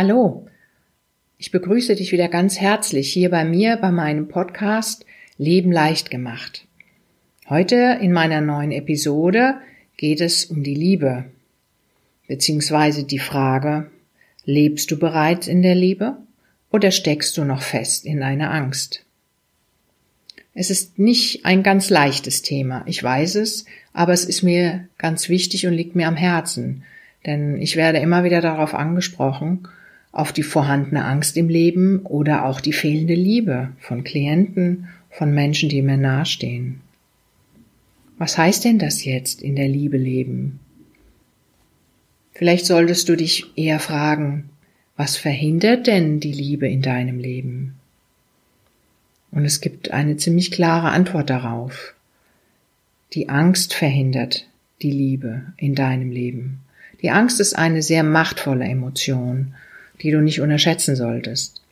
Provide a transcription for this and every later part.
Hallo, ich begrüße dich wieder ganz herzlich hier bei mir bei meinem Podcast Leben leicht gemacht. Heute in meiner neuen Episode geht es um die Liebe, beziehungsweise die Frage, lebst du bereits in der Liebe oder steckst du noch fest in einer Angst? Es ist nicht ein ganz leichtes Thema, ich weiß es, aber es ist mir ganz wichtig und liegt mir am Herzen, denn ich werde immer wieder darauf angesprochen, auf die vorhandene Angst im Leben oder auch die fehlende Liebe von Klienten, von Menschen, die mir nahestehen. Was heißt denn das jetzt in der Liebe leben? Vielleicht solltest du dich eher fragen, was verhindert denn die Liebe in deinem Leben? Und es gibt eine ziemlich klare Antwort darauf. Die Angst verhindert die Liebe in deinem Leben. Die Angst ist eine sehr machtvolle Emotion die du nicht unterschätzen solltest.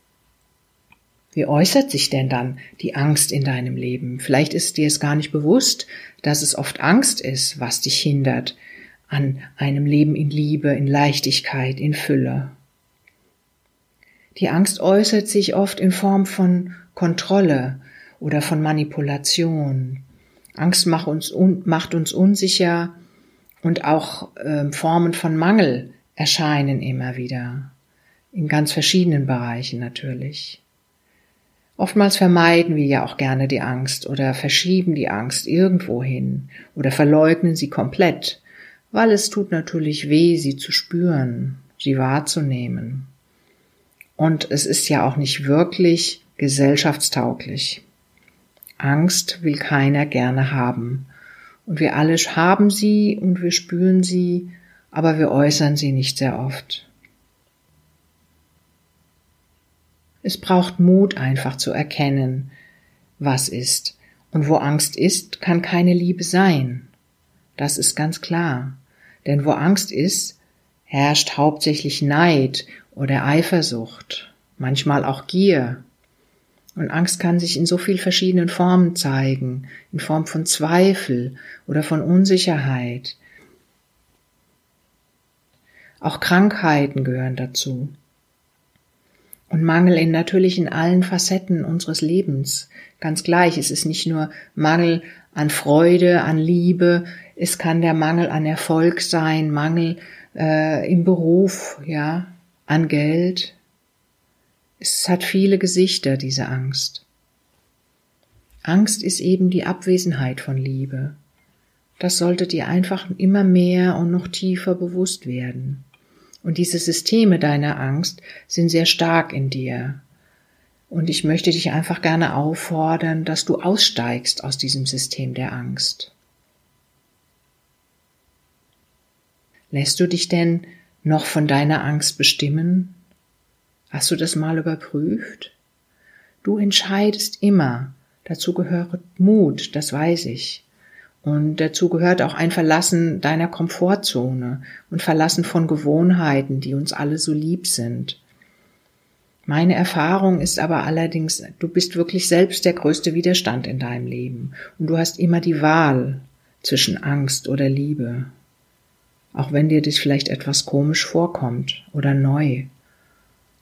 Wie äußert sich denn dann die Angst in deinem Leben? Vielleicht ist dir es gar nicht bewusst, dass es oft Angst ist, was dich hindert an einem Leben in Liebe, in Leichtigkeit, in Fülle. Die Angst äußert sich oft in Form von Kontrolle oder von Manipulation. Angst macht uns, un, macht uns unsicher und auch äh, Formen von Mangel erscheinen immer wieder in ganz verschiedenen Bereichen natürlich. Oftmals vermeiden wir ja auch gerne die Angst oder verschieben die Angst irgendwo hin oder verleugnen sie komplett, weil es tut natürlich weh, sie zu spüren, sie wahrzunehmen. Und es ist ja auch nicht wirklich gesellschaftstauglich. Angst will keiner gerne haben. Und wir alle haben sie und wir spüren sie, aber wir äußern sie nicht sehr oft. Es braucht Mut einfach zu erkennen, was ist. Und wo Angst ist, kann keine Liebe sein. Das ist ganz klar. Denn wo Angst ist, herrscht hauptsächlich Neid oder Eifersucht, manchmal auch Gier. Und Angst kann sich in so viel verschiedenen Formen zeigen, in Form von Zweifel oder von Unsicherheit. Auch Krankheiten gehören dazu und Mangel in natürlich in allen Facetten unseres Lebens. Ganz gleich, es ist nicht nur Mangel an Freude, an Liebe, es kann der Mangel an Erfolg sein, Mangel äh, im Beruf, ja, an Geld. Es hat viele Gesichter, diese Angst. Angst ist eben die Abwesenheit von Liebe. Das sollte dir einfach immer mehr und noch tiefer bewusst werden. Und diese Systeme deiner Angst sind sehr stark in dir. Und ich möchte dich einfach gerne auffordern, dass du aussteigst aus diesem System der Angst. Lässt du dich denn noch von deiner Angst bestimmen? Hast du das mal überprüft? Du entscheidest immer. Dazu gehört Mut, das weiß ich. Und dazu gehört auch ein Verlassen deiner Komfortzone und Verlassen von Gewohnheiten, die uns alle so lieb sind. Meine Erfahrung ist aber allerdings, du bist wirklich selbst der größte Widerstand in deinem Leben und du hast immer die Wahl zwischen Angst oder Liebe. Auch wenn dir das vielleicht etwas komisch vorkommt oder neu.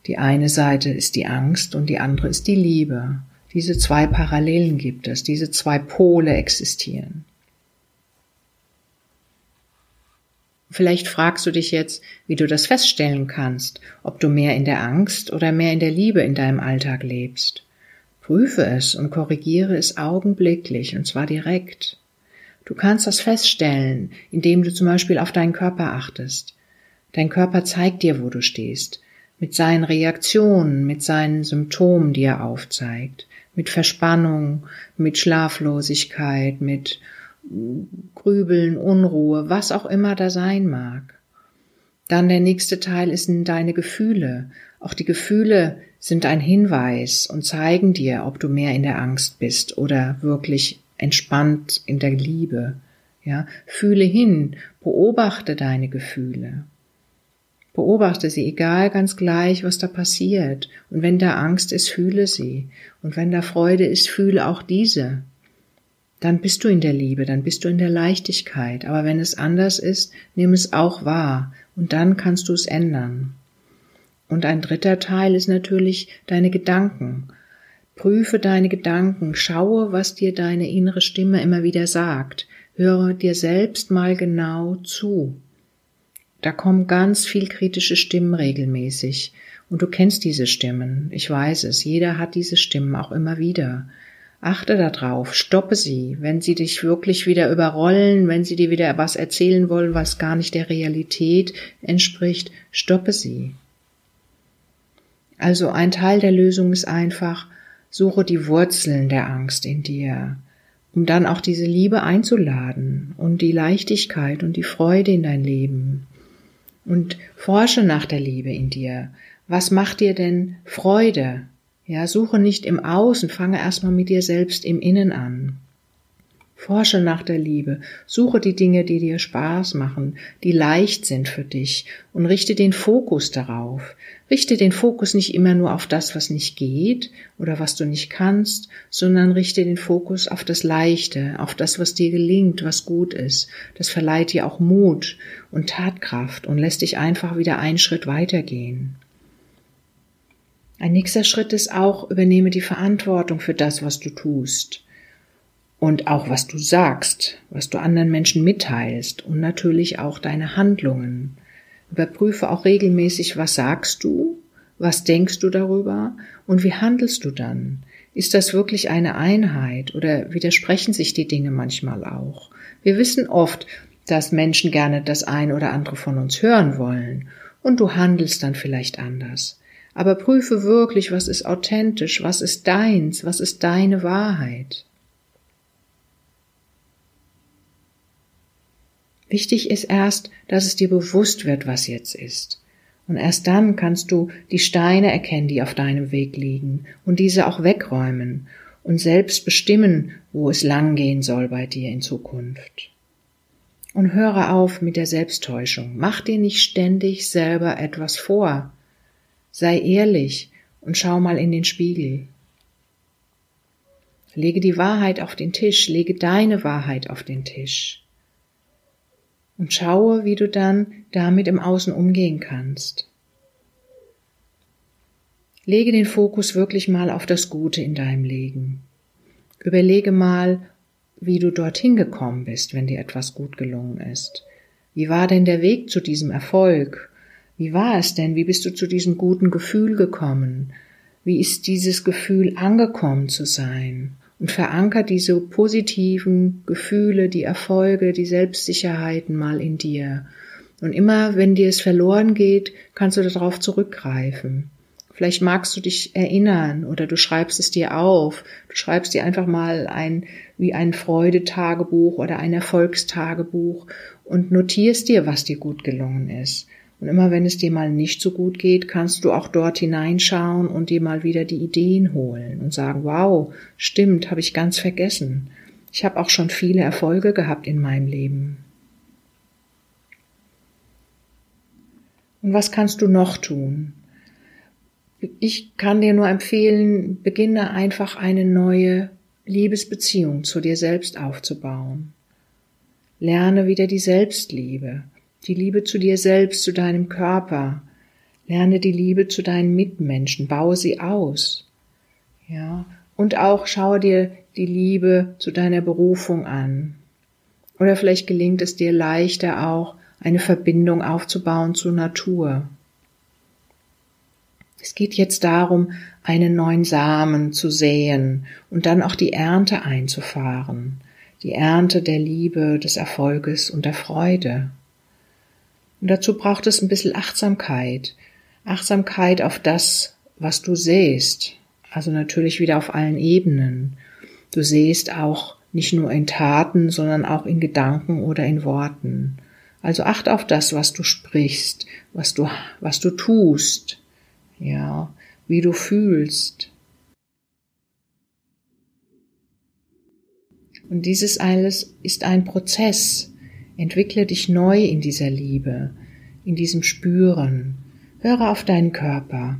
Die eine Seite ist die Angst und die andere ist die Liebe. Diese zwei Parallelen gibt es, diese zwei Pole existieren. Vielleicht fragst du dich jetzt, wie du das feststellen kannst, ob du mehr in der Angst oder mehr in der Liebe in deinem Alltag lebst. Prüfe es und korrigiere es augenblicklich, und zwar direkt. Du kannst das feststellen, indem du zum Beispiel auf deinen Körper achtest. Dein Körper zeigt dir, wo du stehst, mit seinen Reaktionen, mit seinen Symptomen, die er aufzeigt, mit Verspannung, mit Schlaflosigkeit, mit Grübeln, Unruhe, was auch immer da sein mag. Dann der nächste Teil ist deine Gefühle. Auch die Gefühle sind ein Hinweis und zeigen dir, ob du mehr in der Angst bist oder wirklich entspannt in der Liebe. Ja, fühle hin, beobachte deine Gefühle. Beobachte sie, egal ganz gleich, was da passiert. Und wenn da Angst ist, fühle sie. Und wenn da Freude ist, fühle auch diese dann bist du in der Liebe, dann bist du in der Leichtigkeit. Aber wenn es anders ist, nimm es auch wahr und dann kannst du es ändern. Und ein dritter Teil ist natürlich deine Gedanken. Prüfe deine Gedanken, schaue, was dir deine innere Stimme immer wieder sagt. Höre dir selbst mal genau zu. Da kommen ganz viel kritische Stimmen regelmäßig. Und du kennst diese Stimmen. Ich weiß es. Jeder hat diese Stimmen auch immer wieder. Achte darauf, stoppe sie, wenn sie dich wirklich wieder überrollen, wenn sie dir wieder was erzählen wollen, was gar nicht der Realität entspricht, stoppe sie. Also ein Teil der Lösung ist einfach, suche die Wurzeln der Angst in dir, um dann auch diese Liebe einzuladen und die Leichtigkeit und die Freude in dein Leben. Und forsche nach der Liebe in dir. Was macht dir denn Freude? Ja, suche nicht im Außen, fange erstmal mit dir selbst im Innen an. Forsche nach der Liebe, suche die Dinge, die dir Spaß machen, die leicht sind für dich und richte den Fokus darauf. Richte den Fokus nicht immer nur auf das, was nicht geht oder was du nicht kannst, sondern richte den Fokus auf das Leichte, auf das, was dir gelingt, was gut ist. Das verleiht dir auch Mut und Tatkraft und lässt dich einfach wieder einen Schritt weitergehen. Ein nächster Schritt ist auch, übernehme die Verantwortung für das, was du tust. Und auch was du sagst, was du anderen Menschen mitteilst und natürlich auch deine Handlungen. Überprüfe auch regelmäßig, was sagst du, was denkst du darüber und wie handelst du dann? Ist das wirklich eine Einheit oder widersprechen sich die Dinge manchmal auch? Wir wissen oft, dass Menschen gerne das ein oder andere von uns hören wollen und du handelst dann vielleicht anders. Aber prüfe wirklich, was ist authentisch, was ist deins, was ist deine Wahrheit. Wichtig ist erst, dass es dir bewusst wird, was jetzt ist. Und erst dann kannst du die Steine erkennen, die auf deinem Weg liegen, und diese auch wegräumen und selbst bestimmen, wo es langgehen soll bei dir in Zukunft. Und höre auf mit der Selbsttäuschung. Mach dir nicht ständig selber etwas vor. Sei ehrlich und schau mal in den Spiegel. Lege die Wahrheit auf den Tisch, lege deine Wahrheit auf den Tisch. Und schaue, wie du dann damit im Außen umgehen kannst. Lege den Fokus wirklich mal auf das Gute in deinem Leben. Überlege mal, wie du dorthin gekommen bist, wenn dir etwas gut gelungen ist. Wie war denn der Weg zu diesem Erfolg? Wie war es denn? Wie bist du zu diesem guten Gefühl gekommen? Wie ist dieses Gefühl angekommen zu sein? Und verankert diese positiven Gefühle, die Erfolge, die Selbstsicherheiten mal in dir. Und immer, wenn dir es verloren geht, kannst du darauf zurückgreifen. Vielleicht magst du dich erinnern oder du schreibst es dir auf. Du schreibst dir einfach mal ein, wie ein Freudetagebuch oder ein Erfolgstagebuch und notierst dir, was dir gut gelungen ist. Und immer wenn es dir mal nicht so gut geht, kannst du auch dort hineinschauen und dir mal wieder die Ideen holen und sagen, wow, stimmt, habe ich ganz vergessen. Ich habe auch schon viele Erfolge gehabt in meinem Leben. Und was kannst du noch tun? Ich kann dir nur empfehlen, beginne einfach eine neue Liebesbeziehung zu dir selbst aufzubauen. Lerne wieder die Selbstliebe die Liebe zu dir selbst, zu deinem Körper. Lerne die Liebe zu deinen Mitmenschen, baue sie aus. Ja, und auch schaue dir die Liebe zu deiner Berufung an. Oder vielleicht gelingt es dir leichter auch, eine Verbindung aufzubauen zur Natur. Es geht jetzt darum, einen neuen Samen zu säen und dann auch die Ernte einzufahren, die Ernte der Liebe, des Erfolges und der Freude. Und dazu braucht es ein bisschen Achtsamkeit. Achtsamkeit auf das, was du sähst. Also natürlich wieder auf allen Ebenen. Du sähst auch nicht nur in Taten, sondern auch in Gedanken oder in Worten. Also acht auf das, was du sprichst, was du, was du tust, ja, wie du fühlst. Und dieses alles ist ein Prozess, Entwickle dich neu in dieser Liebe, in diesem Spüren. Höre auf deinen Körper.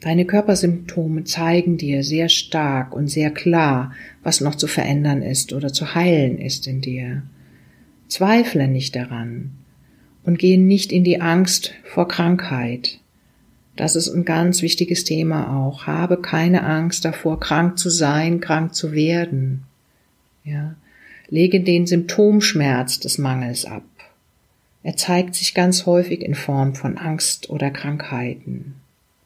Deine Körpersymptome zeigen dir sehr stark und sehr klar, was noch zu verändern ist oder zu heilen ist in dir. Zweifle nicht daran und gehe nicht in die Angst vor Krankheit. Das ist ein ganz wichtiges Thema auch. Habe keine Angst davor, krank zu sein, krank zu werden. Ja. Lege den Symptomschmerz des Mangels ab. Er zeigt sich ganz häufig in Form von Angst oder Krankheiten.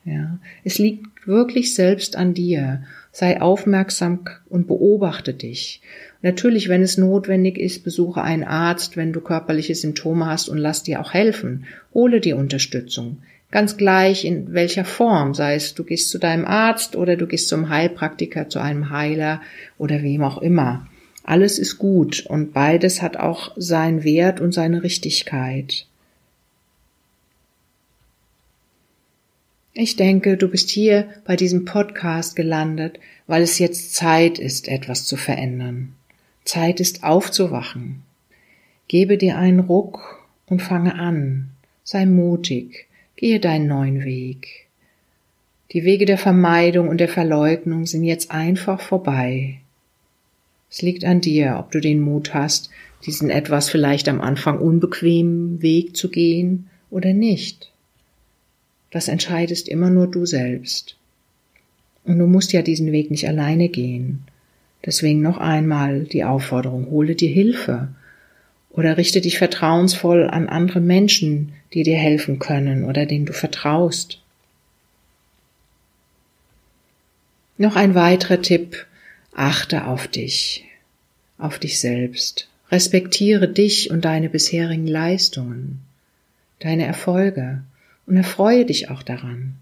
Ja. Es liegt wirklich selbst an dir. Sei aufmerksam und beobachte dich. Natürlich, wenn es notwendig ist, besuche einen Arzt, wenn du körperliche Symptome hast und lass dir auch helfen. Hole die Unterstützung. Ganz gleich in welcher Form, sei es du gehst zu deinem Arzt oder du gehst zum Heilpraktiker, zu einem Heiler oder wem auch immer. Alles ist gut und beides hat auch seinen Wert und seine Richtigkeit. Ich denke, du bist hier bei diesem Podcast gelandet, weil es jetzt Zeit ist, etwas zu verändern. Zeit ist aufzuwachen. Gebe dir einen Ruck und fange an. Sei mutig. Gehe deinen neuen Weg. Die Wege der Vermeidung und der Verleugnung sind jetzt einfach vorbei. Es liegt an dir, ob du den Mut hast, diesen etwas vielleicht am Anfang unbequemen Weg zu gehen oder nicht. Das entscheidest immer nur du selbst. Und du musst ja diesen Weg nicht alleine gehen. Deswegen noch einmal die Aufforderung, hole dir Hilfe oder richte dich vertrauensvoll an andere Menschen, die dir helfen können oder denen du vertraust. Noch ein weiterer Tipp, achte auf dich, auf dich selbst. Respektiere dich und deine bisherigen Leistungen, deine Erfolge und erfreue dich auch daran.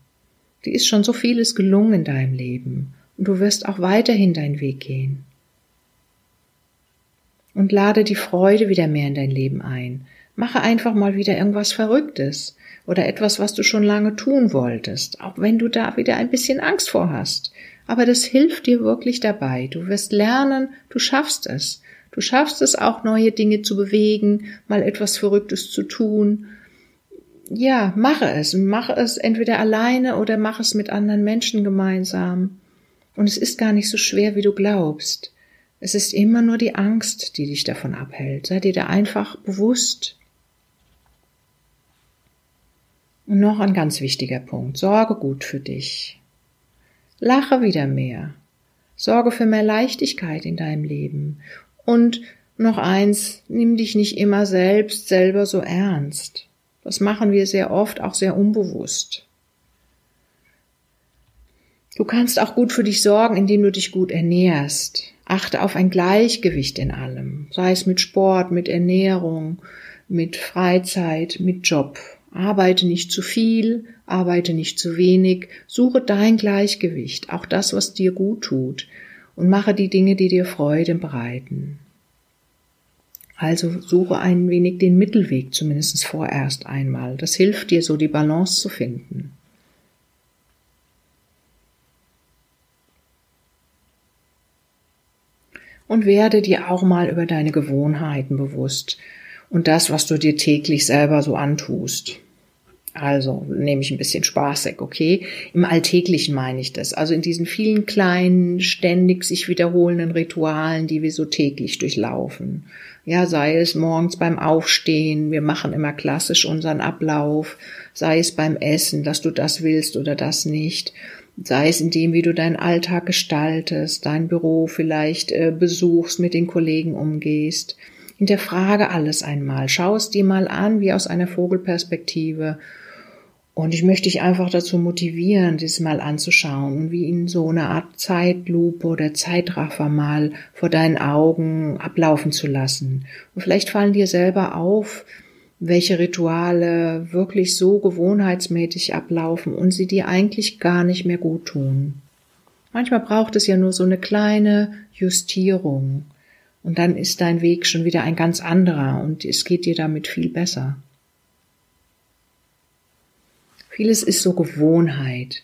Dir ist schon so vieles gelungen in deinem Leben und du wirst auch weiterhin deinen Weg gehen und lade die Freude wieder mehr in dein Leben ein. Mache einfach mal wieder irgendwas Verrücktes oder etwas, was du schon lange tun wolltest, auch wenn du da wieder ein bisschen Angst vor hast. Aber das hilft dir wirklich dabei. Du wirst lernen, du schaffst es. Du schaffst es auch, neue Dinge zu bewegen, mal etwas Verrücktes zu tun. Ja, mache es mache es entweder alleine oder mache es mit anderen Menschen gemeinsam. Und es ist gar nicht so schwer, wie du glaubst. Es ist immer nur die Angst, die dich davon abhält. Sei dir da einfach bewusst. Und noch ein ganz wichtiger Punkt. Sorge gut für dich. Lache wieder mehr. Sorge für mehr Leichtigkeit in deinem Leben. Und noch eins, nimm dich nicht immer selbst selber so ernst. Das machen wir sehr oft auch sehr unbewusst. Du kannst auch gut für dich sorgen, indem du dich gut ernährst. Achte auf ein Gleichgewicht in allem, sei es mit Sport, mit Ernährung, mit Freizeit, mit Job. Arbeite nicht zu viel, arbeite nicht zu wenig, suche dein Gleichgewicht, auch das, was dir gut tut, und mache die Dinge, die dir Freude bereiten. Also suche ein wenig den Mittelweg, zumindest vorerst einmal. Das hilft dir so, die Balance zu finden. und werde dir auch mal über deine Gewohnheiten bewusst und das, was du dir täglich selber so antust. Also nehme ich ein bisschen spaßig, okay? Im Alltäglichen meine ich das. Also in diesen vielen kleinen, ständig sich wiederholenden Ritualen, die wir so täglich durchlaufen. Ja, sei es morgens beim Aufstehen, wir machen immer klassisch unseren Ablauf, sei es beim Essen, dass du das willst oder das nicht sei es in dem, wie du deinen Alltag gestaltest, dein Büro vielleicht äh, besuchst, mit den Kollegen umgehst. Hinterfrage alles einmal, schau es dir mal an, wie aus einer Vogelperspektive. Und ich möchte dich einfach dazu motivieren, das mal anzuschauen und wie in so einer Art Zeitlupe oder Zeitraffer mal vor deinen Augen ablaufen zu lassen. Und vielleicht fallen dir selber auf, welche Rituale wirklich so gewohnheitsmäßig ablaufen und sie dir eigentlich gar nicht mehr gut tun. Manchmal braucht es ja nur so eine kleine Justierung und dann ist dein Weg schon wieder ein ganz anderer und es geht dir damit viel besser. Vieles ist so Gewohnheit,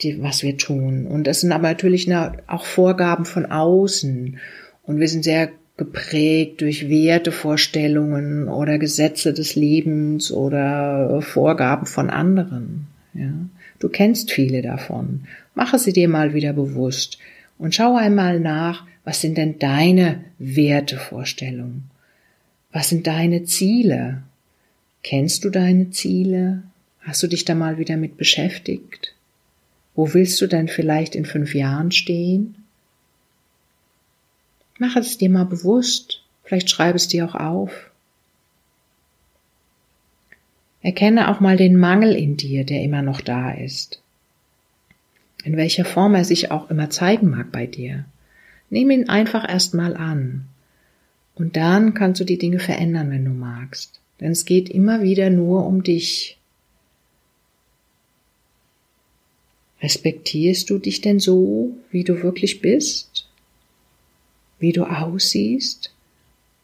die, was wir tun. Und das sind aber natürlich auch Vorgaben von außen. Und wir sind sehr geprägt durch Wertevorstellungen oder Gesetze des Lebens oder Vorgaben von anderen. Ja. Du kennst viele davon. Mache sie dir mal wieder bewusst und schau einmal nach, was sind denn deine Wertevorstellungen? Was sind deine Ziele? Kennst du deine Ziele? Hast du dich da mal wieder mit beschäftigt? Wo willst du denn vielleicht in fünf Jahren stehen? Mach es dir mal bewusst. Vielleicht schreib es dir auch auf. Erkenne auch mal den Mangel in dir, der immer noch da ist. In welcher Form er sich auch immer zeigen mag bei dir. Nimm ihn einfach erstmal an. Und dann kannst du die Dinge verändern, wenn du magst. Denn es geht immer wieder nur um dich. Respektierst du dich denn so, wie du wirklich bist? Wie du aussiehst?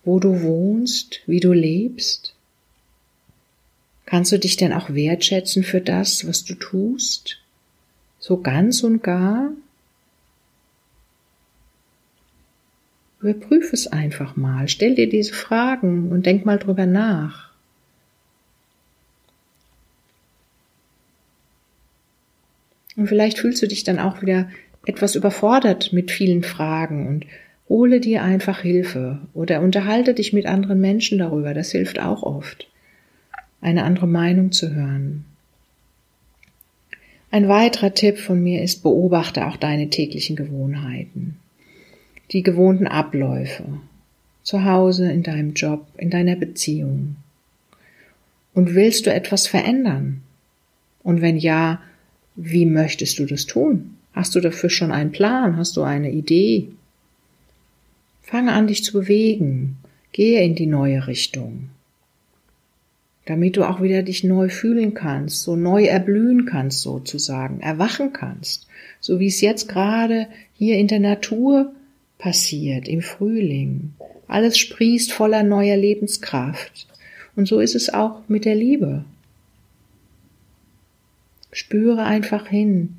Wo du wohnst? Wie du lebst? Kannst du dich denn auch wertschätzen für das, was du tust? So ganz und gar? Überprüf es einfach mal, stell dir diese Fragen und denk mal drüber nach. Und vielleicht fühlst du dich dann auch wieder etwas überfordert mit vielen Fragen und hole dir einfach Hilfe oder unterhalte dich mit anderen Menschen darüber, das hilft auch oft eine andere Meinung zu hören. Ein weiterer Tipp von mir ist, beobachte auch deine täglichen Gewohnheiten, die gewohnten Abläufe, zu Hause, in deinem Job, in deiner Beziehung. Und willst du etwas verändern? Und wenn ja, wie möchtest du das tun? Hast du dafür schon einen Plan? Hast du eine Idee? Fange an, dich zu bewegen. Gehe in die neue Richtung damit du auch wieder dich neu fühlen kannst, so neu erblühen kannst sozusagen, erwachen kannst, so wie es jetzt gerade hier in der Natur passiert, im Frühling. Alles sprießt voller neuer Lebenskraft. Und so ist es auch mit der Liebe. Spüre einfach hin,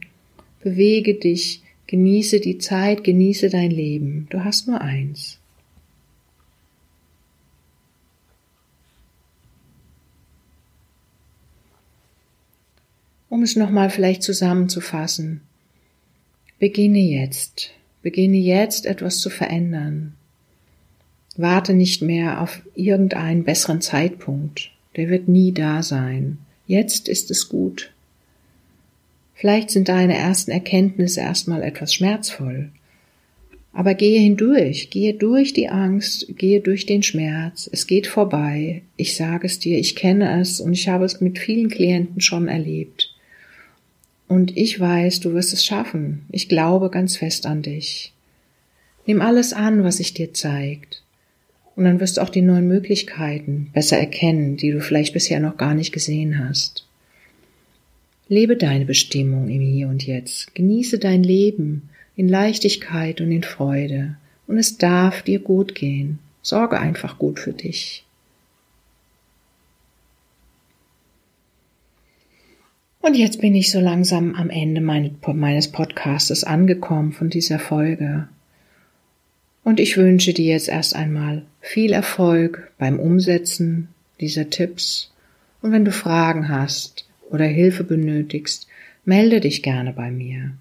bewege dich, genieße die Zeit, genieße dein Leben. Du hast nur eins. Um es nochmal vielleicht zusammenzufassen. Beginne jetzt. Beginne jetzt etwas zu verändern. Warte nicht mehr auf irgendeinen besseren Zeitpunkt. Der wird nie da sein. Jetzt ist es gut. Vielleicht sind deine ersten Erkenntnisse erstmal etwas schmerzvoll. Aber gehe hindurch, gehe durch die Angst, gehe durch den Schmerz. Es geht vorbei. Ich sage es dir, ich kenne es und ich habe es mit vielen Klienten schon erlebt. Und ich weiß, du wirst es schaffen. Ich glaube ganz fest an dich. Nimm alles an, was sich dir zeigt. Und dann wirst du auch die neuen Möglichkeiten besser erkennen, die du vielleicht bisher noch gar nicht gesehen hast. Lebe deine Bestimmung im Hier und Jetzt. Genieße dein Leben in Leichtigkeit und in Freude. Und es darf dir gut gehen. Sorge einfach gut für dich. Und jetzt bin ich so langsam am Ende meines Podcastes angekommen von dieser Folge. Und ich wünsche dir jetzt erst einmal viel Erfolg beim Umsetzen dieser Tipps. Und wenn du Fragen hast oder Hilfe benötigst, melde dich gerne bei mir.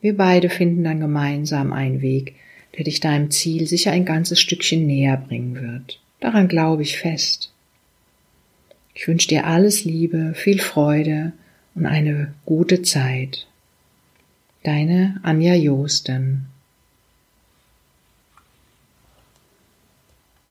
Wir beide finden dann gemeinsam einen Weg, der dich deinem Ziel sicher ein ganzes Stückchen näher bringen wird. Daran glaube ich fest. Ich wünsche dir alles Liebe, viel Freude und eine gute Zeit. Deine Anja Josten